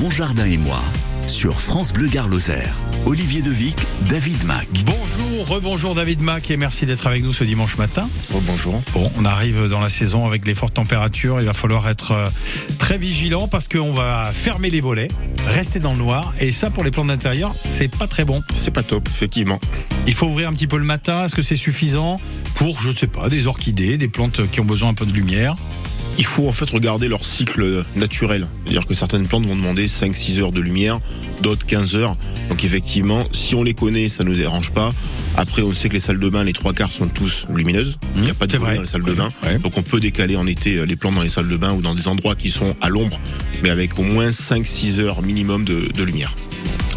Mon jardin et moi sur France Bleu Gare Lozère. Olivier Devic, David Mac. Bonjour, rebonjour David Mac et merci d'être avec nous ce dimanche matin. Oh, bonjour. Bon, on arrive dans la saison avec les fortes températures. Il va falloir être euh, très vigilant parce qu'on va fermer les volets, rester dans le noir et ça pour les plantes d'intérieur, c'est pas très bon. C'est pas top, effectivement. Il faut ouvrir un petit peu le matin. Est-ce que c'est suffisant? Pour, je sais pas, des orchidées, des plantes qui ont besoin un peu de lumière il faut en fait regarder leur cycle naturel. C'est-à-dire que certaines plantes vont demander 5-6 heures de lumière, d'autres 15 heures. Donc effectivement, si on les connaît, ça ne nous dérange pas. Après, on sait que les salles de bain, les trois quarts sont tous lumineuses. Il n'y a pas de dans les salles de bain. Donc on peut décaler en été les plantes dans les salles de bain ou dans des endroits qui sont à l'ombre, mais avec au moins 5-6 heures minimum de, de, lumière.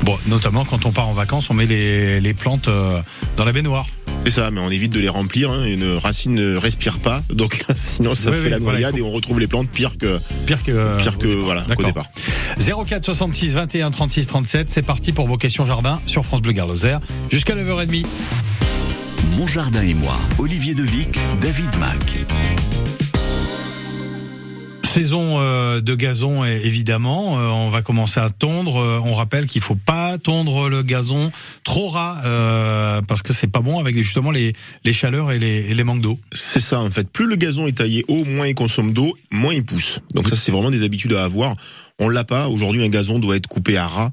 Bon, notamment quand on part en vacances, on met les, les plantes euh, dans la baignoire. C'est ça, mais on évite de les remplir. Hein. Une racine ne respire pas, donc sinon ça Oui, fait oui, la noyade faut- et on retrouve les plantes pire que Pire que, pire que voilà qu'au D'accord. départ. 04 66 21 36 37, c'est parti pour vos questions jardin sur France Bleu Garloser jusqu'à 9h30. Mon jardin et moi, Olivier Devic, David Mac. Saison euh, de gazon é- évidemment, Euh, on va commencer à tondre. Euh, on rappelle qu'il faut pas tondre le gazon trop ras euh, parce que c'est pas bon avec justement les, les chaleurs et les, et les manques d'eau. C'est ça en fait. Plus le gazon est taillé haut, moins il consomme d'eau, moins il pousse. Donc ça c'est vraiment des habitudes à avoir. On l'a pas. Aujourd'hui un gazon doit être coupé à ras.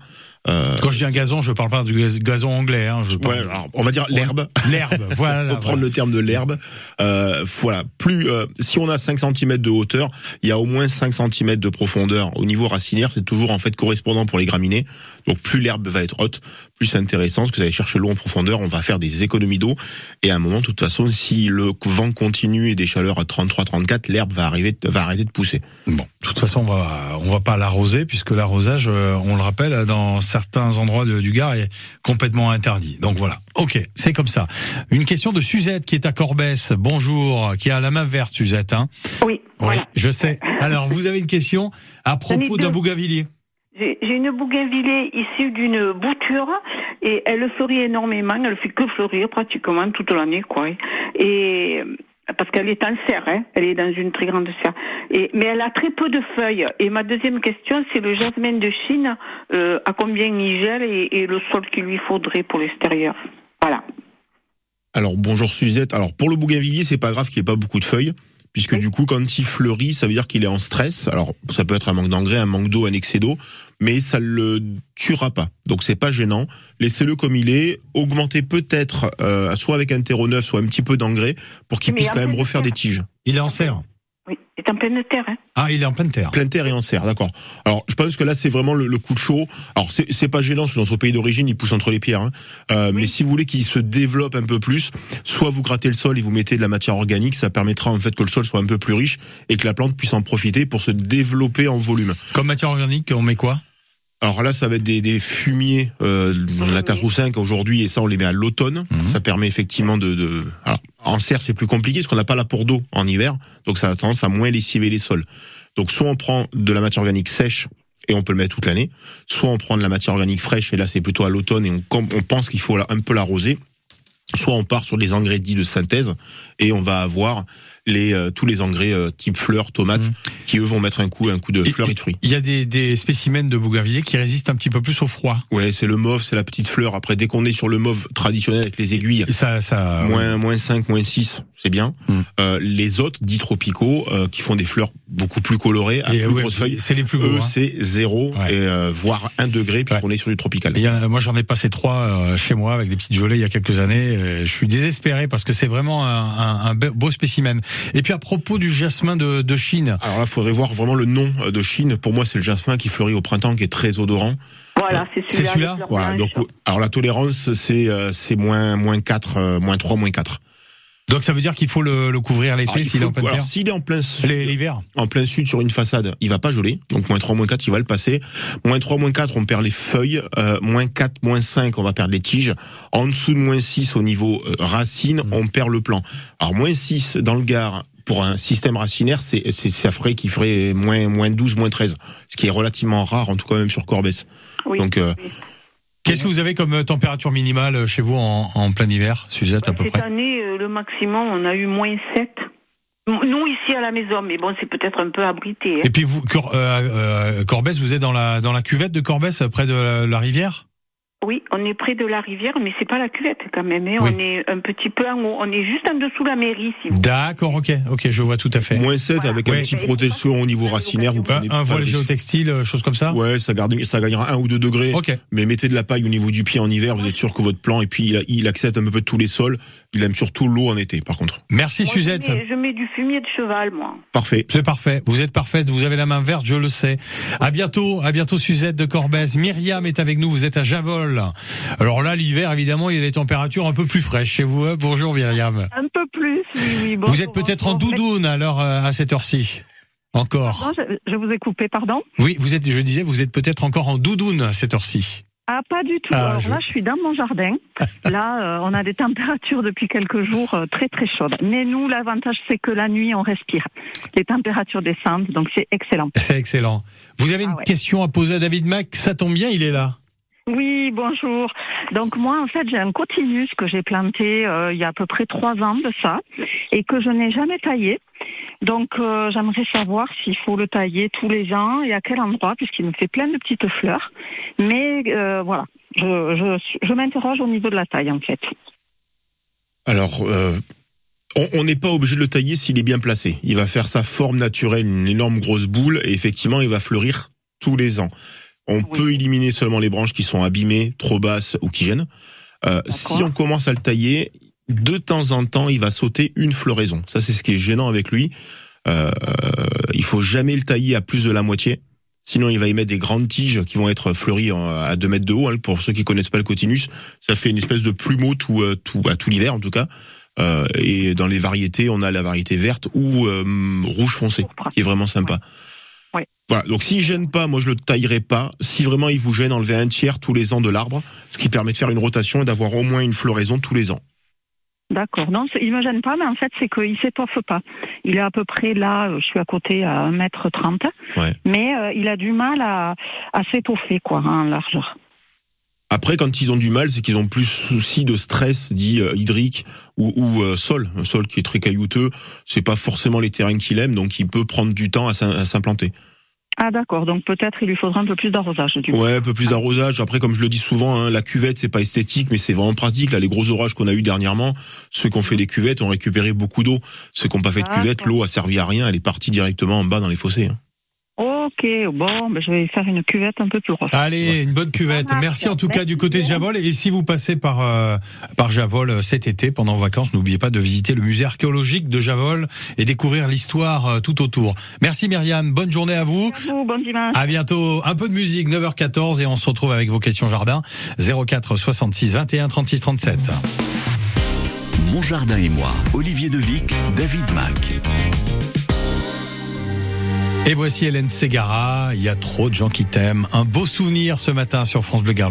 Euh, Quand je dis un gazon, je parle pas du gaz- gazon anglais. Hein, je ouais, parle alors, on va dire l'herbe. l'herbe. Voilà. Pour prendre le terme de l'herbe, euh, voilà. Plus euh, si on a 5 cm de hauteur, il y a au moins 5 cm de profondeur au niveau racinaire. C'est toujours en fait correspondant pour les graminées. Donc plus l'herbe va être haute, plus intéressant. Parce que vous allez chercher l'eau en profondeur, on va faire des économies d'eau. Et à un moment, de toute façon, si le vent continue et des chaleurs à 33-34, l'herbe va arriver, va arrêter de pousser. Bon, de toute façon, on va on va pas l'arroser puisque l'arrosage, euh, on le rappelle, dans certains endroits de- du Gard est complètement interdit. Donc voilà. Ok, c'est comme ça. Une question de Suzette qui est à Corbès. Bonjour, qui a la main verte, Suzette. Hein? Oui, oui, voilà. je sais. Alors, vous avez une question à propos d'un bougainvillier? J'ai une bougainvillée issue d'une bouture et elle fleurit énormément. Elle fait que fleurir pratiquement toute l'année, quoi. Et parce qu'elle est en serre, hein. elle est dans une très grande serre. Et mais elle a très peu de feuilles. Et ma deuxième question, c'est le jasmin de Chine. euh, à combien il gèle et, et le sol qu'il lui faudrait pour l'extérieur. Voilà. Alors bonjour Suzette. Alors pour le bougainvillier, c'est pas grave qu'il n'y ait pas beaucoup de feuilles, puisque du coup quand il fleurit, ça veut dire qu'il est en stress. Alors ça peut être un manque d'engrais, un manque d'eau, un excès d'eau, mais ça le tuera pas. Donc c'est pas gênant. Laissez-le comme il est. Augmentez peut-être euh, soit avec un terreau neuf, soit un petit peu d'engrais pour qu'il puisse quand même refaire des tiges. Il est en serre. Oui, c'est en pleine terre. Hein. Ah, il est en pleine terre. Pleine terre et en serre, d'accord. Alors, je pense que là, c'est vraiment le, le coup de chaud. Alors, c'est pas gênant, parce que dans son pays d'origine, il pousse entre les pierres. hein. Euh, Mais si vous voulez qu'il se développe un peu plus, soit vous grattez le sol et vous mettez de la matière organique, ça permettra en fait que le sol soit un peu plus riche et que la plante puisse en profiter pour se développer en volume. Comme matière organique, on met quoi? Alors là, ça va être des, des fumiers, euh, la 4 ou 5 aujourd'hui, et ça, on les met à l'automne. Ça permet effectivement de... de... Alors, en serre, c'est plus compliqué, parce qu'on n'a pas l'apport d'eau en hiver, donc ça a tendance à moins lessiver les sols. Donc soit on prend de la matière organique sèche, et on peut le mettre toute l'année, soit on prend de la matière organique fraîche, et là c'est plutôt à l'automne, et on, on pense qu'il faut un peu l'arroser, soit on part sur des engrais dits de synthèse, et on va avoir les, euh, tous les engrais euh, type fleurs, tomates, Mhm. qui eux vont mettre un coup, un coup de Et- fleurs et de fruits. Il y a des, des spécimens de bougainvillier qui résistent un petit peu plus au froid. Ouais, c'est le mauve, c'est la petite fleur. Après, dès qu'on est sur le mauve traditionnel avec les aiguilles, Et ça, ça. moins, moins 5, moins 6, c'est bien. Mm. Euh, les autres, dits tropicaux, euh, qui font des fleurs beaucoup plus colorées, à Et plus ouais, grosses feuilles, c'est les plus beaux. eux, hein. c'est zéro, Ouais. et, euh, voire 1 degré, puisqu'on est sur du tropical. Et y a- moi, j'en ai passé trois euh, chez moi avec des petites gelées il y a quelques années. Euh, je suis désespéré parce que c'est vraiment un, un- un be- beau spécimen. Et puis à propos du jasmin de, de Chine, Alors là, faudrait voir vraiment le nom euh, de Chine. Pour moi, c'est le jasmin qui fleurit au printemps, qui est très odorant. Voilà, c'est C'est celui-là. fleurs Voilà. Donc, alors la tolérance, c'est euh, c'est moins moins 4, euh, moins 3, moins 4. Donc ça veut dire qu'il faut le, le couvrir l'été il s'il est en alors, s'il est en plein L'hiver. en plein sud sur une façade, il va pas geler. Donc moins 3, moins 4, il va le passer. Moins 3, moins 4, on perd les feuilles. Euh, moins 4, moins 5, on va perdre les tiges. En dessous de moins 6 au niveau euh, racine, on perd le plan. Alors moins 6 dans le Gard pour un système racinaire, c'est c'est ça ferait qui ferait moins moins 12, moins 13, ce qui est relativement rare en tout cas même sur Corbès. Oui. Donc euh, Oui. Qu'est-ce que vous avez comme euh, température minimale euh, chez vous en, en plein hiver, Suzette, à peu Cette près? année, euh, le maximum, on a eu moins 7. Nous ici à la maison, mais bon, c'est peut-être un peu abrité. hein. Et puis vous, Cor- euh, euh, Corbès, vous êtes dans la dans la cuvette de Corbès, près de la, la rivière? Oui, on est près de la rivière, mais c'est pas la cuvette quand même. hein. Oui. On est un petit peu en haut. On est juste en dessous de la mairie, si vous D'accord, ok, ok, je vois tout à fait. Moins 7 Voilà. avec Ouais. un petit protection au niveau racinaire, vous Un, prenez un voile géotextile, euh, chose comme ça Ouais, ça, garde, ça gagnera un ou deux degrés. Ok. Mais mettez de la paille au niveau du pied en hiver, vous êtes sûr que votre plan, et puis il, il accepte un peu tous les sols. Il aime surtout l'eau en été, par contre. Merci Moi, Suzette. Je mets, je mets du fumier de cheval, moi. Parfait. C'est parfait. Vous êtes parfaite. Vous avez la main verte, je le sais. À bientôt. À bientôt, Suzette de Corbès. Myriam est avec nous. Vous êtes à Javol. Alors là, l'hiver, évidemment, il y a des températures un peu plus fraîches chez vous. hein. Bonjour, Myriam. Un peu plus, oui, oui. vous êtes peut-être en doudoune à l'heure, euh, à cette heure-ci. Encore. Je, je vous ai coupé, pardon Oui, vous êtes, je disais, vous êtes peut-être encore en doudoune à cette heure-ci. Ah, pas du tout. Ah, Alors je- là, je suis dans mon jardin. Là, euh, on a des températures depuis quelques jours euh, très très chaudes. Mais nous, l'avantage, c'est que la nuit, on respire. Les températures descendent, donc c'est excellent. C'est excellent. Vous avez Ah une ouais. question à poser à David Mac. Ça tombe bien, il est là. Oui, bonjour. Donc moi, en fait, j'ai un cotinus que j'ai planté euh, il y a à peu près trois ans de ça et que je n'ai jamais taillé. Donc euh, j'aimerais savoir s'il faut le tailler tous les ans et à quel endroit, puisqu'il me fait plein de petites fleurs. Mais euh, voilà, je, m'interroge au niveau de la taille, en fait. Alors, on n'est pas obligé de le tailler s'il est bien placé. Il va faire sa forme naturelle, une énorme grosse boule, et effectivement, il va fleurir tous les ans. On Oui. peut éliminer seulement les branches qui sont abîmées, trop basses ou qui gênent. Euh, si on commence à le tailler, de temps en temps, il va sauter une floraison. Ça, c'est ce qui est gênant avec lui. Euh, il faut jamais le tailler à plus de la moitié. Sinon, il va y mettre des grandes tiges qui vont être fleuries à 2 mètres de haut. hein. Pour ceux qui connaissent pas le cotinus, ça fait une espèce de plumeau tout, euh, tout, à tout l'hiver en tout cas. Euh, et dans les variétés, on a la variété verte ou euh, rouge foncé, qui est vraiment sympa. Ouais. Voilà. Donc s'il gêne pas, moi je le taillerai pas. Si vraiment il vous gêne, enlevez un tiers tous les ans de l'arbre, ce qui permet de faire une rotation et d'avoir au moins une floraison tous les ans. D'accord. Non, il me gêne pas, mais en fait, c'est qu'il s'étoffe pas. Il est à peu près là, euh, je suis à côté à 1m30, Ouais. mais euh, il a du mal à, à s'étoffer, quoi, hein, en largeur. Après, quand ils ont du mal, c'est qu'ils ont plus souci de stress dit euh, hydrique ou, ou euh, sol, un sol qui est très caillouteux. C'est pas forcément les terrains qu'il aime, donc il peut prendre du temps à s'implanter. Ah d'accord, donc peut-être il lui faudra un peu plus d'arrosage. Ouais, un peu plus d'arrosage. Après, comme je le dis souvent, hein, la cuvette c'est pas esthétique, mais c'est vraiment pratique. Là, les gros orages qu'on a eu dernièrement, ceux qui ont fait des cuvettes ont récupéré beaucoup d'eau. Ceux qui n'ont pas fait de D'accord. cuvette, l'eau a servi à rien. Elle est partie directement en bas dans les fossés. hein. Ok, bon, ben, je vais faire une cuvette un peu plus grosse. Allez, une bonne cuvette. Merci en tout cas du côté de. Javol. Et si vous passez par euh, par Javol euh, cet été pendant vos vacances, n'oubliez pas de visiter le musée archéologique de Javol et découvrir l'histoire euh, tout autour. Merci Myriam, bonne journée à vous. À vous, bon dimanche. À bientôt. Un peu de musique, 9h14 et on se retrouve avec vos questions jardin 04 66 21 36 37. Mon jardin et moi, Olivier Devic, David Mac. Et voici Hélène Ségara. Il y a trop de gens qui t'aiment. Un beau souvenir ce matin sur France Bleu Gare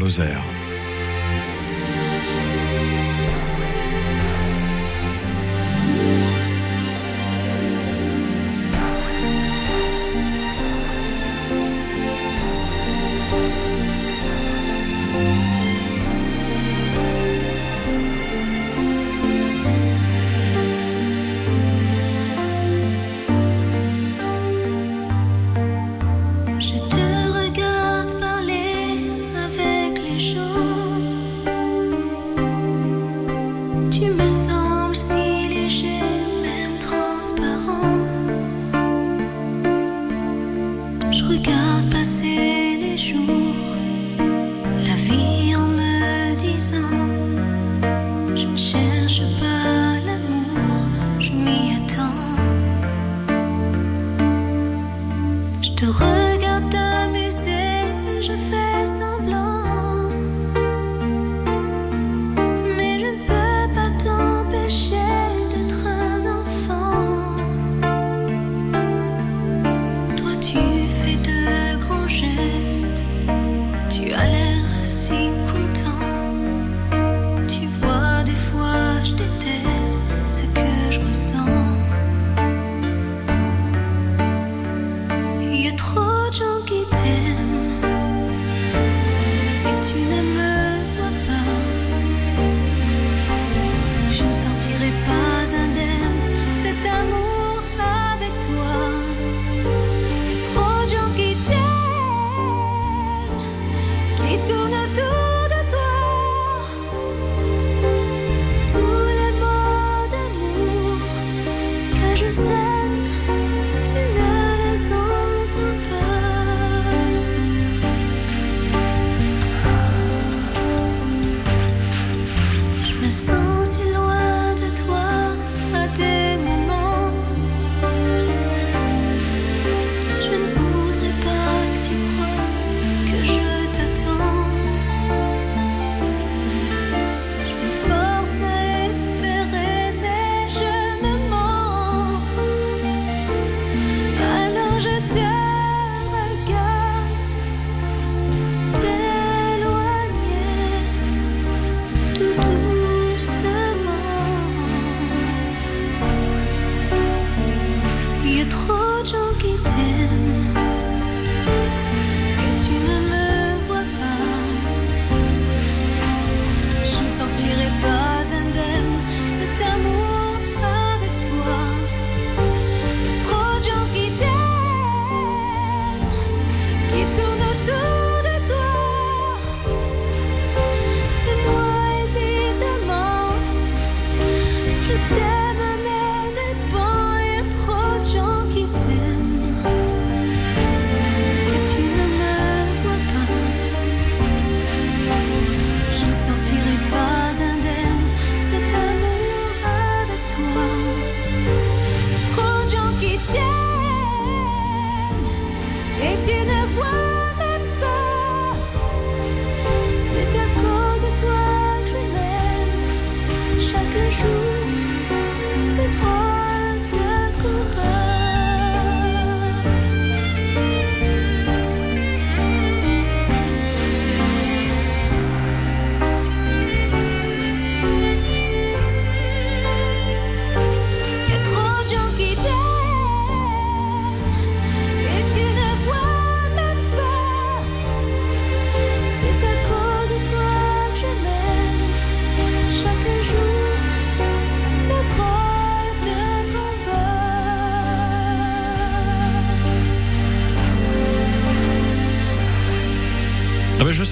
et tu ne vois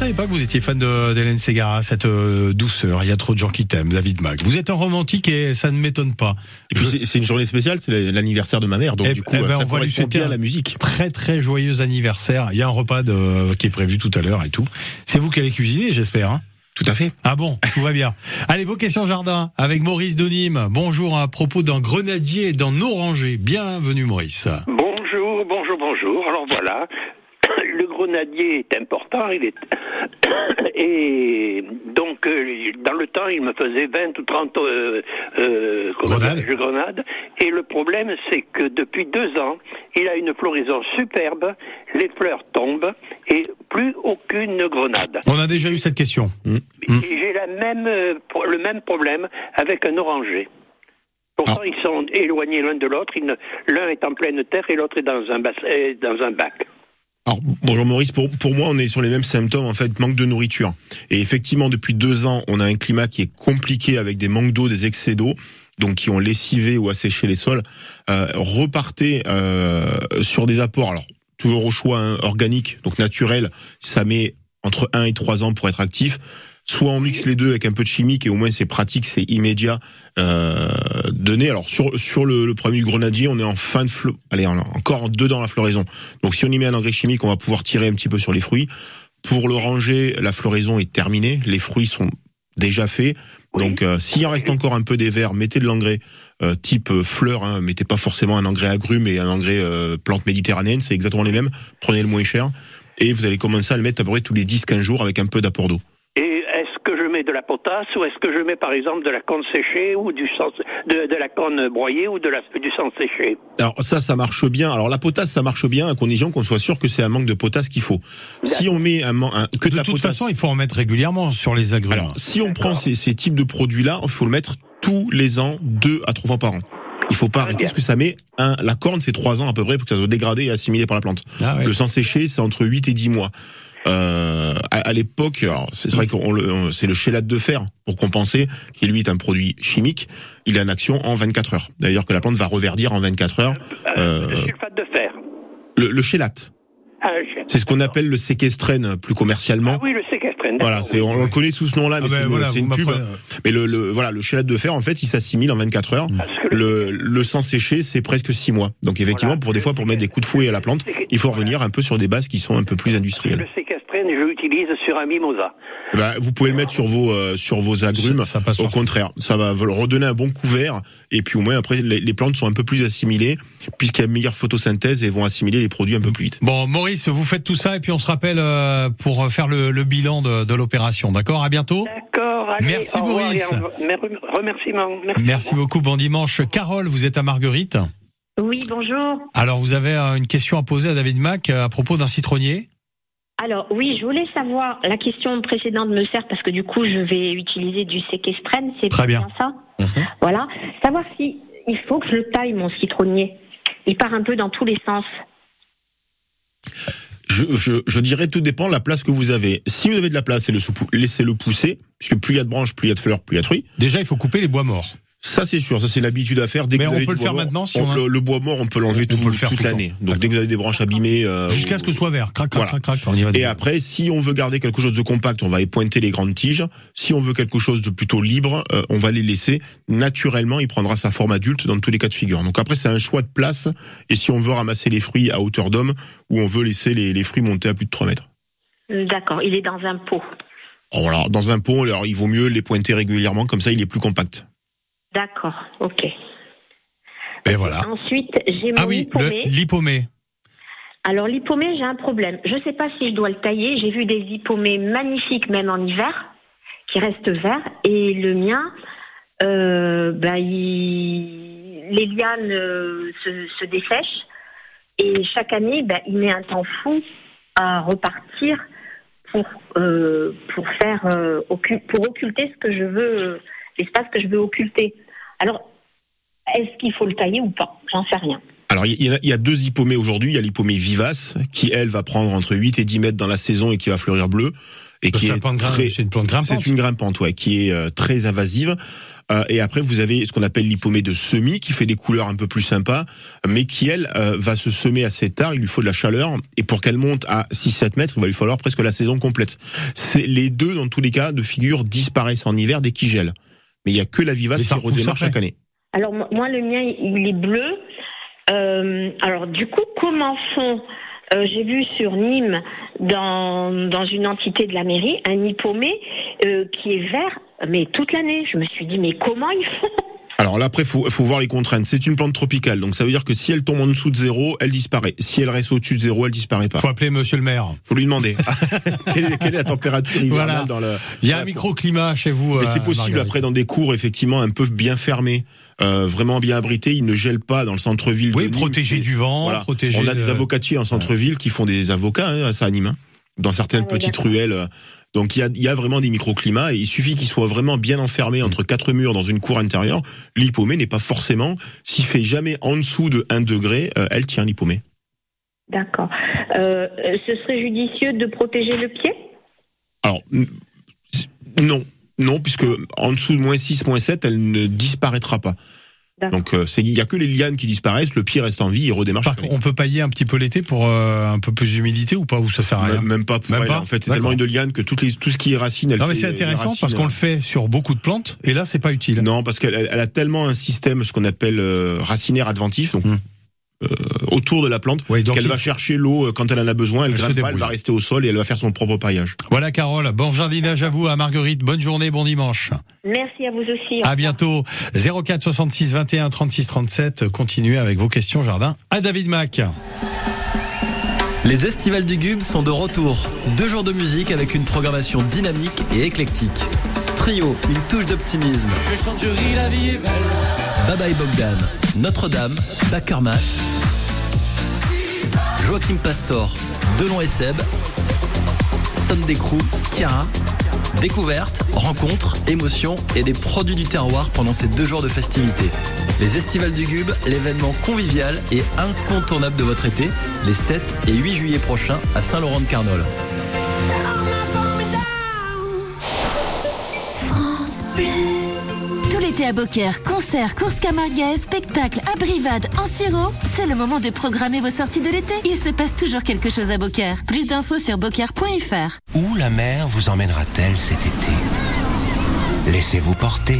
savais pas que vous étiez fan d'Hélène Ségara, cette euh, douceur. Il y a trop de gens qui t'aiment, David Mac. Vous êtes un romantique et ça ne m'étonne pas. Et puis c'est- c'est une journée spéciale, c'est l'anniversaire de ma mère, donc Eh- du coup eh ben, ça on va lui souhaiter à la musique. Très très joyeux anniversaire. Il y a un repas de, qui est prévu tout à l'heure et tout. C'est vous qui allez cuisiner, j'espère. Hein Tout à fait. ah bon, tout va bien. Allez, vos questions jardin avec Maurice de Nîmes. Bonjour à propos d'un grenadier et d'un oranger. Bienvenue Maurice. Bonjour, bonjour, bonjour. Alors voilà, grenadier est important, il est et donc euh, dans le temps il me faisait 20 ou 30 euh, euh, Grenades. Et le problème c'est que depuis deux ans, il a une floraison superbe, les fleurs tombent et plus aucune grenade. On a déjà eu cette question. Mm. Et J'ai la même, le même problème avec un oranger. Pourtant, ils sont éloignés l'un de l'autre. L'un est en pleine terre et l'autre est dans un, dans un bac. Alors, bonjour Maurice, pour, pour moi on est sur les mêmes symptômes, en fait, manque de nourriture. Et effectivement, depuis deux ans, on a un climat qui est compliqué avec des manques d'eau, des excès d'eau, donc qui ont lessivé ou asséché les sols. Euh, repartez euh, sur des apports, alors toujours au choix hein, organique, donc naturel, ça met entre 1 et 3 ans pour être actif. Soit on mixe les deux avec un peu de chimique et au moins c'est pratique, c'est immédiat euh, donné. Alors sur sur le, le premier grenadier, on est en fin de flo allez on est encore deux dans la floraison. Donc si on y met un engrais chimique, on va pouvoir tirer un petit peu sur les fruits. Pour le ranger, la floraison est terminée, les fruits sont déjà faits. Donc euh, s'il en reste encore un peu des verts, mettez de l'engrais euh, type euh, fleur, hein, mettez pas forcément un engrais agrumes et un engrais euh, plante méditerranéenne, c'est exactement les mêmes. Prenez le moins cher et vous allez commencer à le mettre à peu près tous les 10-15 jours avec un peu d'apport d'eau. Et est-ce que je mets de la potasse ou est-ce que je mets par exemple de la corne séchée ou du sang, de, de la corne broyée ou de la, du sang séché? Alors ça, ça marche bien. Alors la potasse, ça marche bien à condition qu'on soit sûr que c'est un manque de potasse qu'il faut. Si on met un, que de, De la toute potasse, façon, il faut en mettre régulièrement sur les agrumes. alors si on prend ces, ces types de produits-là, il faut le mettre tous les ans, deux à trois fois par an. Il faut pas arrêter parce que ça met un, la corne, c'est trois ans à peu près pour que ça soit dégradé et assimilé par la plante. Ah ouais. Le sang séché, c'est entre 8 et 10 mois. Euh, à, à l'époque, c'est vrai qu'on c'est le chélate de fer pour compenser, qui lui est un produit chimique. Il a une action en 24 heures. D'ailleurs que la plante va reverdir en 24 heures. euh, Euh, Le sulfate de fer. Le, le chélate. C'est ce qu'on appelle le séquestrène plus commercialement. Ah oui, le séquestrène. Voilà, c'est on, le connaît sous ce nom-là, mais Ah ben c'est une- voilà, c'est vous une pub. Mais le, le- voilà, le chélat de fer, en fait, il s'assimile en 24 heures. Le- Le, le sang séché, c'est presque 6 mois. Donc effectivement, Voilà. pour des fois, pour mettre des coups de fouet à la plante, il faut revenir un peu sur des bases qui sont un peu plus Le séquestrène, je l'utilise sur un mimosa. Eh ben, vous pouvez le mettre sur vos euh, sur vos agrumes. Ça- ça passe Au contraire, ça va redonner un bon couvert et puis au moins après les, les plantes sont un peu plus assimilées puisqu'il y a une meilleure photosynthèse et vont assimiler les produits un peu plus vite. Bon, Maurice, vous faites tout ça et puis on se rappelle euh, pour faire le, le bilan de, de l'opération. D'accord? À bientôt. D'accord, allez, Merci, Remerciements. Merci. Merci beaucoup. Bon dimanche. Carole, vous êtes à Marguerite. Oui, bonjour. Alors, vous avez euh, une question à poser à David Mac euh, à propos d'un citronnier. Alors oui, je voulais savoir, la question précédente me sert parce que du coup je vais utiliser du séquestrène, c'est Très bien. ça Voilà. Savoir si il faut que je le taille mon citronnier. Il part un peu dans tous les sens. Je, je, je dirais tout dépend de la place que vous avez. Si vous avez de la place, laissez-le pousser puisque plus il y a de branches, plus il y a de fleurs, plus il y a de fruits. Déjà, il faut couper les bois morts. Ça c'est sûr, ça c'est l'habitude à faire. Dès Mais que vous on avez peut le faire bois mort, maintenant, si on- on a- le, le bois mort, on peut l'enlever tout- peut le faire toute tout l'année. temps. Donc dès que vous avez des branches abîmées, euh, Jusqu'à ou- ce que ce soit vert. Crac, crac, Voilà. crac, crac. On y va. Et après, si on veut garder quelque chose de compact, on va épointer les grandes tiges. Si on veut quelque chose de plutôt libre, euh, on va les laisser. Naturellement, il prendra sa forme adulte dans tous les cas de figure. Donc après, c'est un choix de place. Et si on veut ramasser les fruits à hauteur d'homme, ou on veut laisser les, les fruits monter à plus de 3 mètres. D'accord, il est dans un pot. Alors, voilà, dans un pot, alors, il vaut mieux les pointer régulièrement, comme ça, il est plus compact. D'accord, ok. Et voilà. Ensuite, j'ai mon Ah oui, l'hippomée. Alors l'hippomée, j'ai un problème. Je ne sais pas si je dois le tailler. J'ai vu des hippomées magnifiques même en hiver, qui restent verts. Et le mien, euh, bah, il- les lianes euh, se, se dessèchent. Et chaque année, bah, il met un temps fou à repartir pour, euh, pour, faire, euh, pour occulter ce que je veux, euh, l'espace que je veux occulter. Alors, est-ce qu'il faut le tailler ou pas? J'en sais rien. Alors, il y, a- il y a deux hippomées aujourd'hui. Il y a l'hippomée vivace, qui, elle, va prendre entre 8 et 10 mètres dans la saison et qui va fleurir bleu. Et qui C'est est très, une plante grimpante. C'est une grimpante, ouais, qui est euh, très invasive. Euh, et après, vous avez ce qu'on appelle l'hippomée de semis, qui fait des couleurs un peu plus sympas, mais qui, elle, euh, va se semer assez tard. Il lui faut de la chaleur. Et pour qu'elle monte à 6-7 mètres, il va lui falloir presque la saison complète. C'est Les deux, dans tous les cas, de figure, disparaissent en hiver dès qu'ils gèlent. Mais il y a que la vivace ça qui redémarre chaque année. Alors mo- moi le mien il est bleu. Euh, alors du coup comment font euh, J'ai vu sur Nîmes dans dans une entité de la mairie un hippomée euh, qui est vert mais toute l'année. Je me suis dit mais comment ils font? Alors là, après, faut, faut voir les contraintes. C'est une plante tropicale, donc ça veut dire que si elle tombe en dessous de zéro, elle disparaît. Si elle reste au-dessus de zéro, elle disparaît pas. Faut appeler monsieur le maire. Faut lui demander quelle, est, quelle est la température hivernale Voilà. dans le. Il y a un microclimat chez vous. Mais euh, c'est possible Marguerite. après dans des cours effectivement un peu bien fermés, euh, vraiment bien abrités. Ils ne gèlent pas dans le centre-ville. Oui, C'est- du vent, Voilà. protéger. On a des de- avocatiers en centre-ville qui font des avocats hein, à ça à Nîmes, hein, dans certaines Ah petites ruelles. euh. Donc il y a, il y a vraiment des microclimats et il suffit qu'ils soient vraiment bien enfermés entre quatre murs dans une cour intérieure. L'hippomée n'est pas forcément, s'il fait jamais en dessous de 1 degré, euh, elle tient l'hippomée. D'accord. Euh, ce serait judicieux de protéger le pied? Alors, non. Non, puisque en dessous de moins 6, moins 7, elle ne disparaîtra pas. Donc, euh, c'est- il y a que les lianes qui disparaissent, le pied reste en vie, il redémarre. Par contre, on peut pailler un petit peu l'été pour euh, un peu plus d'humidité ou pas ou ça sert à rien. Même, pas pour Même elle, pas en fait. C'est tellement une liane que toutes les, tout ce qui est racine, elle Non mais c'est les intéressant parce qu'on euh, le fait sur beaucoup de plantes et là c'est pas utile. Non, parce qu'elle elle- elle a tellement un système, ce qu'on appelle euh, racinaire adventif, donc Hmm. Euh, autour de la plante, donc qu'elle va chercher l'eau euh, quand elle en a besoin. Elle, Elle grimpe pas, elle va rester au sol et elle va faire son propre paillage. Voilà Carole, bon jardinage à vous à Marguerite, bonne journée, bon dimanche. Merci à vous aussi. À bientôt. 04 66 21 36 37, continuez avec vos questions jardin à David Mac. Les Estivales du Gub sont de retour. Deux jours de musique avec une programmation dynamique et éclectique. Trio, une touche d'optimisme. Je chante, je ris, la vie est belle. Bye bye Bogdan, Notre-Dame, Bakermat, Joachim Pastor, Delon et Seb, Sunday Crew, Chiara, découverte, rencontres, émotions et des produits du terroir pendant ces deux jours de festivités. Les Estivales du Gub, l'événement convivial et incontournable de votre été, les 7 et 8 juillet prochains à Saint-Laurent-de-Carnol. À Beaucaire, concerts, courses camarguaises, spectacles, abrivades, en sirop, c'est le moment de programmer vos sorties de l'été. Il se passe toujours quelque chose à Beaucaire. Plus d'infos sur beaucaire.fr. Où la mer vous emmènera-t-elle cet été? Laissez-vous porter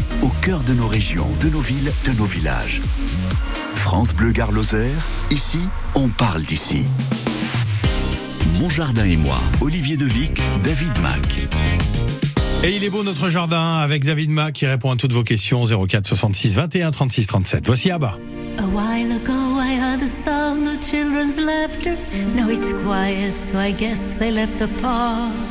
au cœur de nos régions, de nos villes, de nos villages. France Bleu Gare Lozère, ici, on parle d'ici. Mon jardin et moi, Olivier Devic, David Mac. Et il est beau notre jardin avec David Ma qui répond à toutes vos questions 04 66 21 36 37. Voici Abba. A while ago I heard the sound of children's laughter. Now it's quiet, so I guess they left the park.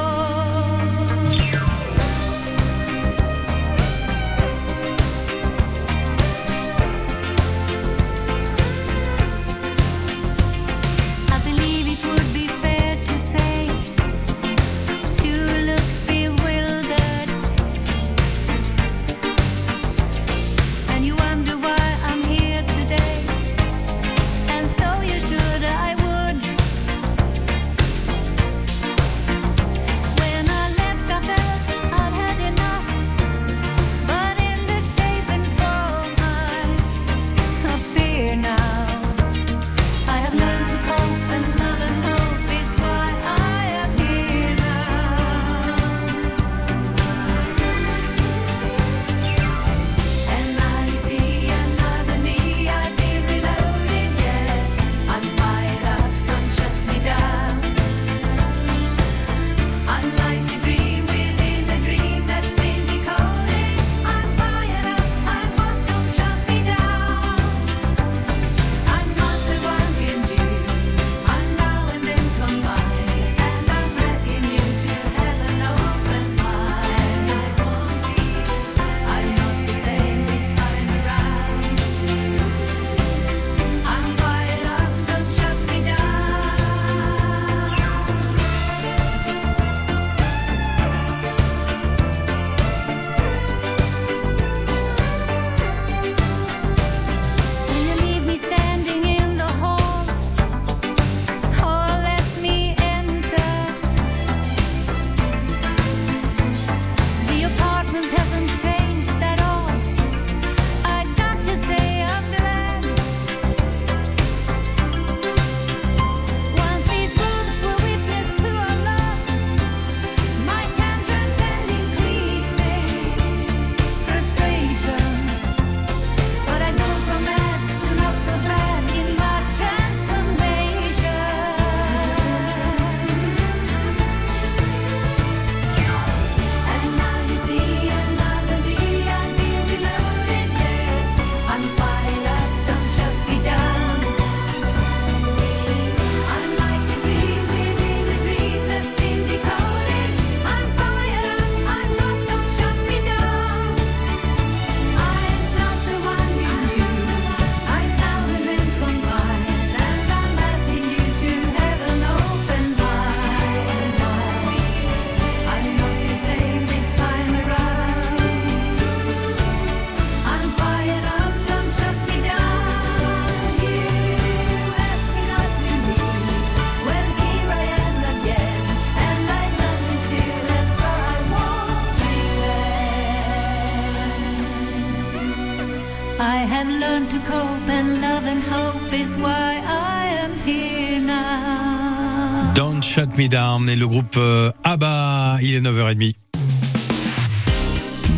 I have learned to cope, and love and hope is why I am here now. Don't Shut Me Down et le groupe euh, ABBA, il est 9h30.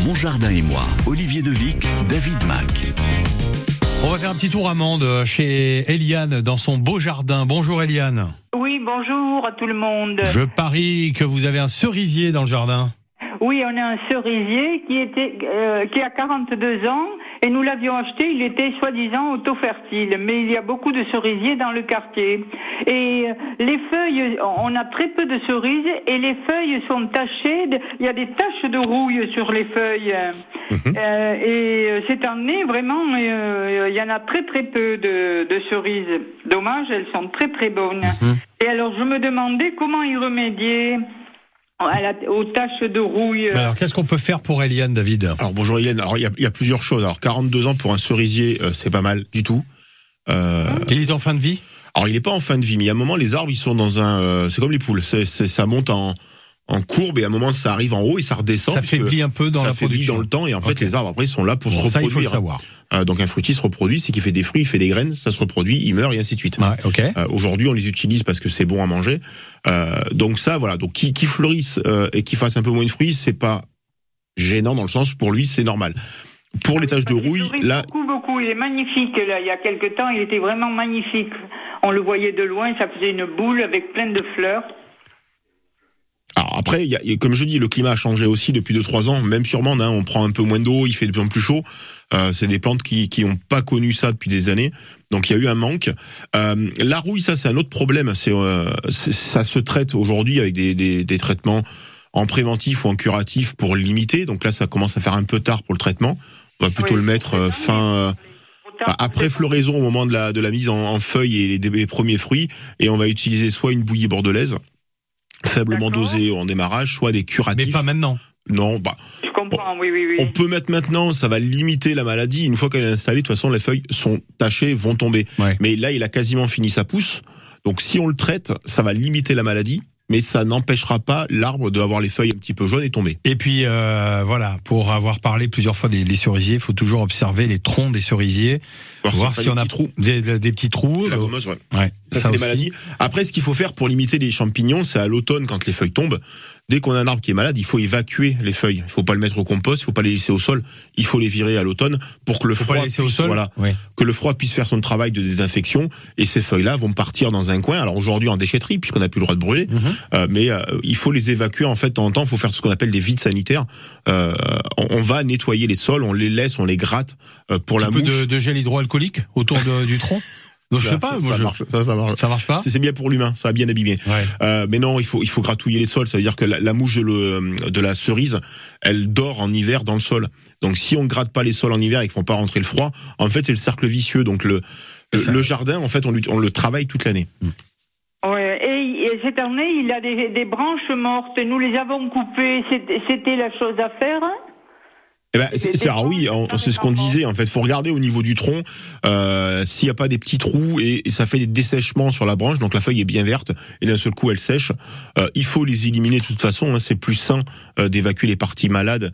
Mon jardin et moi, Olivier Devic, David Mac. On va faire un petit tour à Mende chez Eliane dans son beau jardin. Bonjour Eliane. Oui, bonjour à tout le monde. Je parie que vous avez un cerisier dans le jardin. Oui, on a un cerisier qui était euh, qui a 42 ans et nous l'avions acheté, il était soi-disant auto-fertile, mais il y a beaucoup de cerisiers dans le quartier. Et euh, les feuilles, on a très peu de cerises et les feuilles sont tachées, de- il y a des taches de rouille sur les feuilles. Euh, et cette année, vraiment, euh, il y en a très très peu de, de cerises. Dommage, elles sont très très bonnes. Et alors, je me demandais comment y remédier à la- aux taches de rouille. Alors qu'est-ce qu'on peut faire pour Eliane, David? Alors bonjour Hélène. Alors il y a, il y a plusieurs choses. Alors 42 ans pour un cerisier, euh, c'est pas mal du tout. Euh, Il est en fin de vie? Alors il est pas en fin de vie, mais il y a un moment les arbres ils sont dans un, euh, c'est comme les poules, c'est- ça monte en en courbe et à un moment ça arrive en haut et ça redescend. Ça faiblit un peu dans ça la affaiblit production. dans le temps et en fait les arbres après ils sont là pour Bon, se ça, il faut reproduire. le savoir. Euh, donc un fruitier se reproduit, c'est qu'il fait des fruits, il fait des graines, ça se reproduit, il meurt et ainsi de suite. Ouais, ok. Euh, Aujourd'hui, on les utilise parce que c'est bon à manger. Euh, donc ça, voilà. Donc qui, qui fleurissent euh, et qui fassent un peu moins de fruits, c'est pas gênant dans le sens pour lui, c'est normal. Pour les taches de Il rouille, là, beaucoup, beaucoup. Il est magnifique. Là, il y a quelque temps, il était vraiment magnifique. On le voyait de loin, ça faisait une boule avec plein de fleurs. Alors après, y a, comme je dis, le climat a changé aussi depuis 2-3 ans. Même sûrement, hein, on prend un peu moins d'eau, il fait de plus en plus chaud. Euh, c'est des plantes qui qui ont pas connu ça depuis des années. Donc il y a eu un manque. Euh, la rouille, ça c'est un autre problème. C'est euh, ça se traite aujourd'hui avec des, des, des traitements en préventif ou en curatif pour limiter. Donc là, ça commence à faire un peu tard pour le traitement. On va plutôt Oui. le mettre euh, fin. euh, bah, après floraison au moment de la de la mise en, en feuilles et les, les premiers fruits et on va utiliser soit une bouillie bordelaise faiblement dosée en démarrage soit des Mais curatifs pas maintenant. non bah Je comprends, oui, oui, oui. on peut mettre maintenant ça va limiter la maladie une fois qu'elle est installée de toute façon les feuilles sont tachées vont tomber Ouais. mais là il a quasiment fini sa pousse donc si on le traite ça va limiter la maladie mais ça n'empêchera pas l'arbre d'avoir les feuilles un petit peu jaunes et tomber Et puis euh, voilà, pour avoir parlé plusieurs fois des, des cerisiers, il faut toujours observer les troncs des cerisiers, Voir voir si on a trous. des, petits trous. la Euh, gommeuse, ouais. Ouais, Ça, ça c'est les maladies. Après, ce qu'il faut faire pour limiter les champignons, c'est à l'automne, quand les feuilles tombent. Dès qu'on a un arbre qui est malade, il faut évacuer les feuilles. Il faut pas le mettre au compost, il faut pas les laisser au sol. Il faut les virer à l'automne pour que le Faut froid au puisse- sol. voilà, Ouais. que le froid puisse faire son travail de désinfection. Et ces feuilles-là vont partir dans un coin. Alors aujourd'hui en déchetterie, puisqu'on n'a plus le droit de brûler, Mhm. euh, mais euh, il faut les évacuer en fait. De temps en temps, il faut faire ce qu'on appelle des vides sanitaires. Euh, on, on va nettoyer les sols, on les laisse, on les gratte pour Un la peu mouche. de, de gel hydroalcoolique autour de- du tronc. Je Ça, sais pas, ça, moi, ça je- marche, ça, ça marche. ça marche pas. C'est c'est bien pour l'humain, ça a bien abîmé. Ouais. Euh, mais non, il faut il faut gratouiller les sols. Ça veut dire que la, la mouche de, le- de la cerise, elle dort en hiver dans le sol. Donc si on gratte pas les sols en hiver et qu'ils font pas rentrer le froid, en fait c'est le cercle vicieux. Donc le le, Ça- le jardin, en fait, on, le travaille toute l'année. Ouais. Et, et cette année, il a des, des branches mortes. Nous les avons coupées. C'était- C'était la chose à faire. Eh ben, c'est, c'est- alors oui, c'est ce qu'on disait. En fait, faut regarder au niveau du tronc euh, s'il n'y a pas des petits trous et, et ça fait des dessèchements sur la branche. Donc la feuille est bien verte et d'un seul coup elle sèche. Euh, il faut les éliminer de toute façon. hein, c'est plus sain euh, d'évacuer les parties malades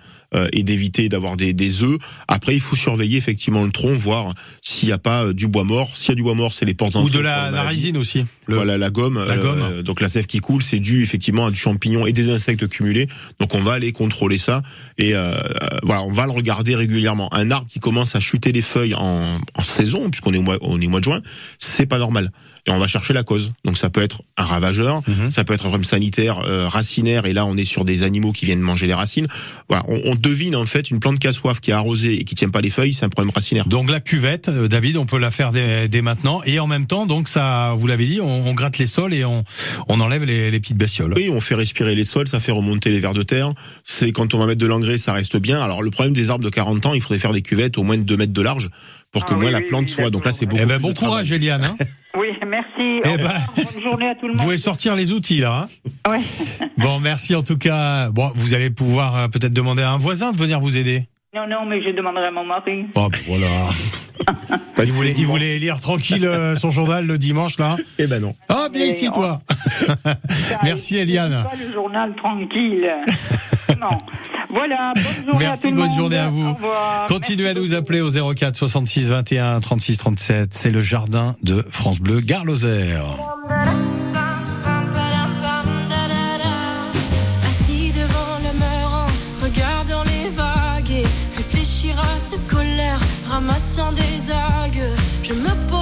et d'éviter d'avoir des, des œufs. Après, il faut surveiller effectivement le tronc, voir s'il n'y a pas euh, du bois mort. S'il y a du bois mort, c'est les portes Ou de la, la résine aussi. Le- Voilà la gomme, La gomme. euh, donc la sève qui coule, c'est dû effectivement à du champignon et des insectes cumulés. Donc on va aller contrôler ça et euh, euh, voilà, on va le regarder régulièrement. Un arbre qui commence à chuter les feuilles en, en saison, puisqu'on est au mois, on est au mois de juin, c'est pas normal. Et on va chercher la cause. Donc ça peut être un ravageur, Mhm. ça peut être un problème sanitaire, euh, racinaire, et là on est sur des animaux qui viennent manger les racines. Voilà, on, on devine en fait une plante qui a soif, qui est arrosée et qui tient pas les feuilles, c'est un problème racinaire. Donc la cuvette, euh, David, on peut la faire dès, dès maintenant. Et en même temps, donc ça, vous l'avez dit, on, on gratte les sols et on, on enlève les, les petites bestioles. Oui, on fait respirer les sols, ça fait remonter les vers de terre. C'est quand on va mettre de l'engrais, ça reste bien. Alors le problème des arbres de 40 ans, il faudrait faire des cuvettes au moins de 2 mètres de large pour que Ah oui, la plante oui, soit. Donc là, c'est beaucoup. Eh ben bon courage, Eliane. Hein Oui, merci. Eh ben, Bonne journée à tout le vous monde. pouvez sortir les outils là. Hein Ouais. bon, merci en tout cas. Bon, vous allez pouvoir euh, peut-être demander à un voisin de venir vous aider. Non, non, mais je demanderai à mon mari. Oh, voilà. il, voulait, il voulait lire tranquille euh, son journal le dimanche là. Eh ben non. Ah, viens Mais ici on- toi. Merci Eliane. Pas le journal tranquille. Non. Voilà. Bonne journée à Merci, tout le bonne monde. journée à Au vous. revoir. Continuez à nous appeler au 04 66 21 36 37. C'est le jardin de France Bleu Gare-Lozère. Assis devant le meuron, regardant les vagues et réfléchir à cette colère, ramassant des algues. Je me pose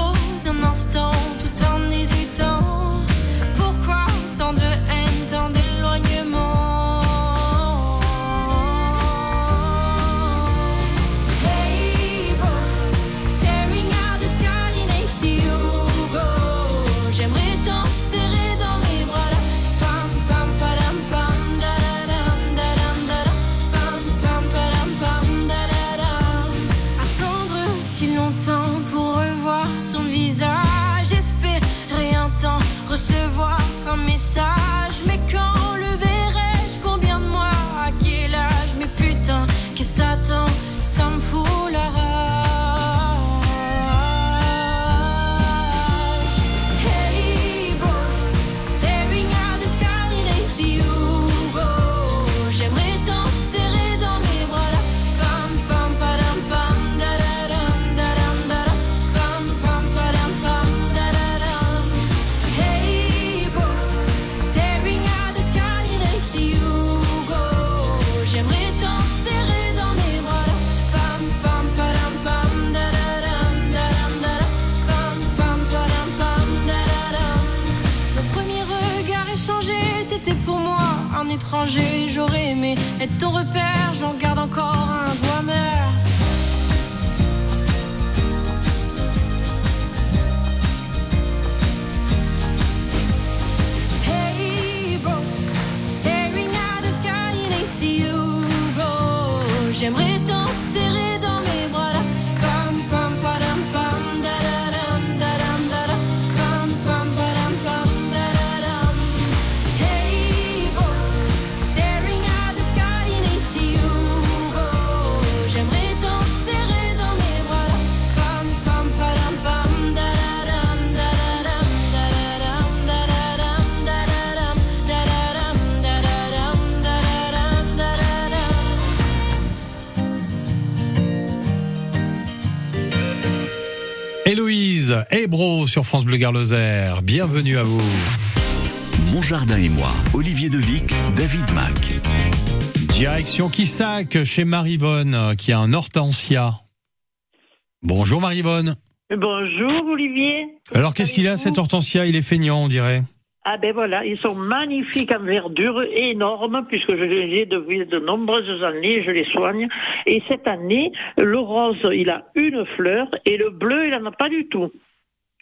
Hébro sur France Bleu Garloser. Bienvenue à vous. Mon jardin et moi, Olivier Devic, David Mac. Direction Kissac chez Marivonne qui a un hortensia. Bonjour Marivonne. Bonjour Olivier. Alors qu'est-ce qu'il a cet hortensia? Il est feignant on dirait. Ah ben voilà, ils sont magnifiques en verdure, énormes, puisque je les ai depuis de nombreuses années, je les soigne. Et cette année, le rose, il a une fleur, et le bleu, il en a pas du tout.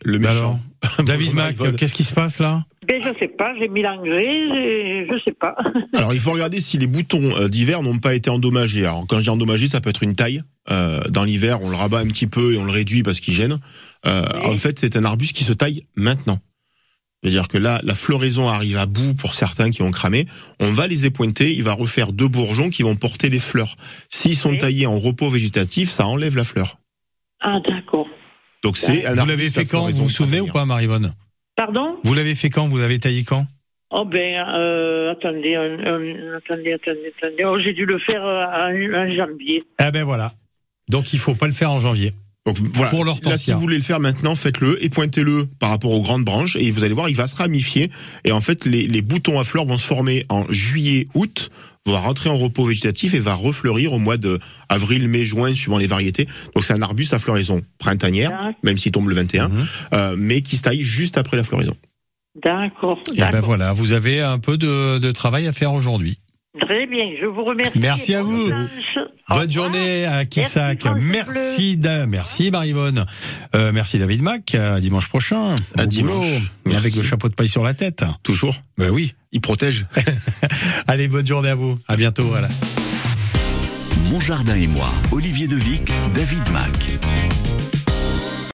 Le méchant. David Mac, qu'est-ce qui se passe là? Ben je sais pas, j'ai mélangé, j'ai- je sais pas. Alors, il faut regarder si les boutons euh, d'hiver n'ont pas été endommagés. Alors, quand je dis endommagé, ça peut être une taille. Euh, dans l'hiver, on le rabat un petit peu et on le réduit parce qu'il gêne. Euh, En fait, c'est un arbuste qui se taille maintenant. C'est-à-dire que là, la floraison arrive à bout pour certains qui ont cramé. On va les épointer, il va refaire deux bourgeons qui vont porter les fleurs. S'ils sont taillés en repos végétatif, ça enlève la fleur. Ah d'accord. Donc c'est Vous l'avez fait quand Vous vous souvenez ou pas Marivonne Pardon? Vous l'avez fait quand Vous l'avez taillé quand? Oh ben, euh, attendez, attendez, attendez, attendez. Oh, j'ai dû le faire euh, en, en janvier. Ah ben voilà. Donc il faut pas le faire en janvier. Donc voilà, Pour si- là si l'hortensia. vous voulez le faire maintenant, faites-le et pointez-le par rapport aux grandes branches et vous allez voir, il va se ramifier et en fait les, les boutons à fleurs vont se former en juillet, août, va rentrer en repos végétatif et va refleurir au mois de avril, mai, juin suivant les variétés. Donc c'est un arbuste à floraison printanière, même s'il tombe le 21, Mhm. euh, mais qui se taille juste après la floraison. D'accord. Et ben voilà, vous avez un peu de, de travail à faire aujourd'hui. Très bien, je vous remercie. Merci à vous. Bonne journée à Kissac. Merci, Merci, merci Marivonne. Euh, merci David Mac. À dimanche prochain. À Bon dimanche. boulot. Mais avec le chapeau de paille sur la tête. Toujours. Ben oui. Il protège. Allez, bonne journée à vous. À bientôt. Voilà. Mon jardin et moi, Olivier Devic, David Mac.